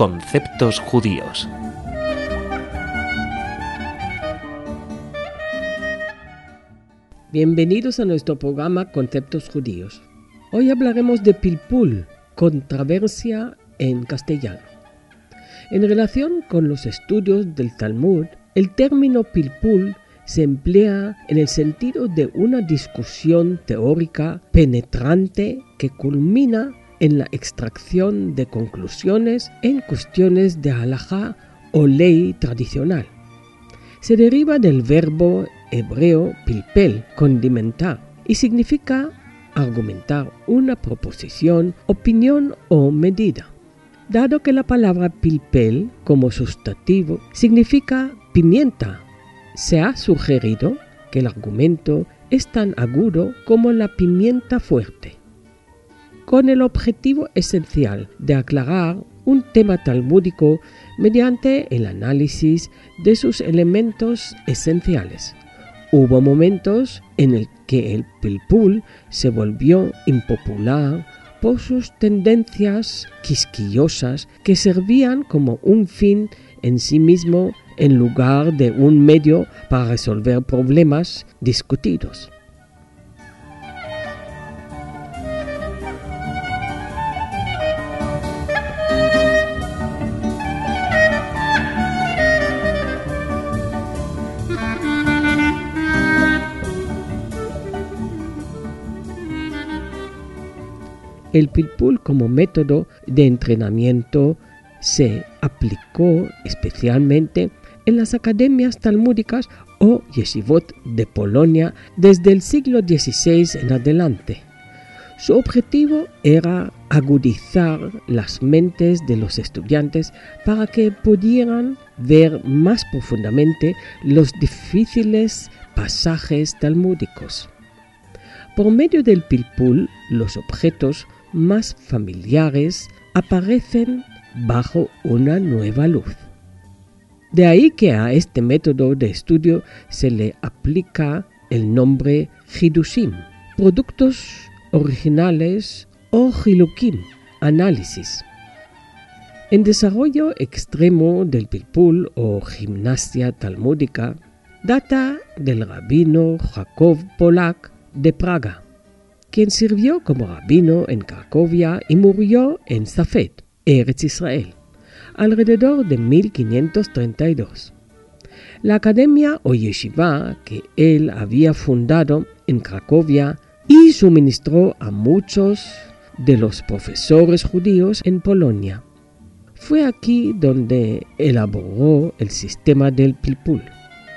Conceptos judíos. Bienvenidos a nuestro programa Conceptos judíos. Hoy hablaremos de pilpul, controversia en castellano. En relación con los estudios del Talmud, el término pilpul se emplea en el sentido de una discusión teórica penetrante que culmina en la extracción de conclusiones en cuestiones de halajá o ley tradicional. Se deriva del verbo hebreo pilpel, condimentar, y significa argumentar una proposición, opinión o medida. Dado que la palabra pilpel como sustantivo significa pimienta, se ha sugerido que el argumento es tan agudo como la pimienta fuerte con el objetivo esencial de aclarar un tema talmúdico mediante el análisis de sus elementos esenciales. Hubo momentos en el que el pilpul se volvió impopular por sus tendencias quisquillosas que servían como un fin en sí mismo en lugar de un medio para resolver problemas discutidos. El pilpul como método de entrenamiento se aplicó especialmente en las academias talmúdicas o yeshivot de Polonia desde el siglo XVI en adelante. Su objetivo era agudizar las mentes de los estudiantes para que pudieran ver más profundamente los difíciles pasajes talmúdicos. Por medio del pilpul, los objetos más familiares aparecen bajo una nueva luz. De ahí que a este método de estudio se le aplica el nombre Hidushim, productos originales o Hilukim, análisis. En desarrollo extremo del pilpul o gimnasia talmúdica, data del rabino Jacob Polak de Praga quien sirvió como rabino en Cracovia y murió en Safed, Eretz Israel, alrededor de 1532. La academia o yeshiva que él había fundado en Cracovia y suministró a muchos de los profesores judíos en Polonia. Fue aquí donde elaboró el sistema del Pilpul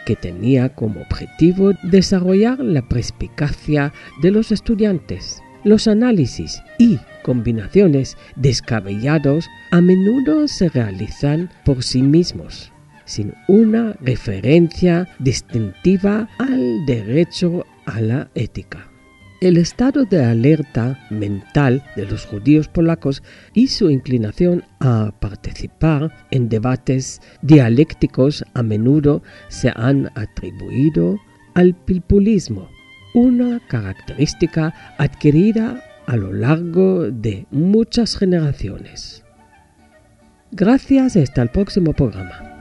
que tenía como objetivo desarrollar la perspicacia de los estudiantes. Los análisis y combinaciones descabellados a menudo se realizan por sí mismos, sin una referencia distintiva al derecho a la ética. El estado de alerta mental de los judíos polacos y su inclinación a participar en debates dialécticos a menudo se han atribuido al pilpulismo, una característica adquirida a lo largo de muchas generaciones. Gracias, hasta el próximo programa.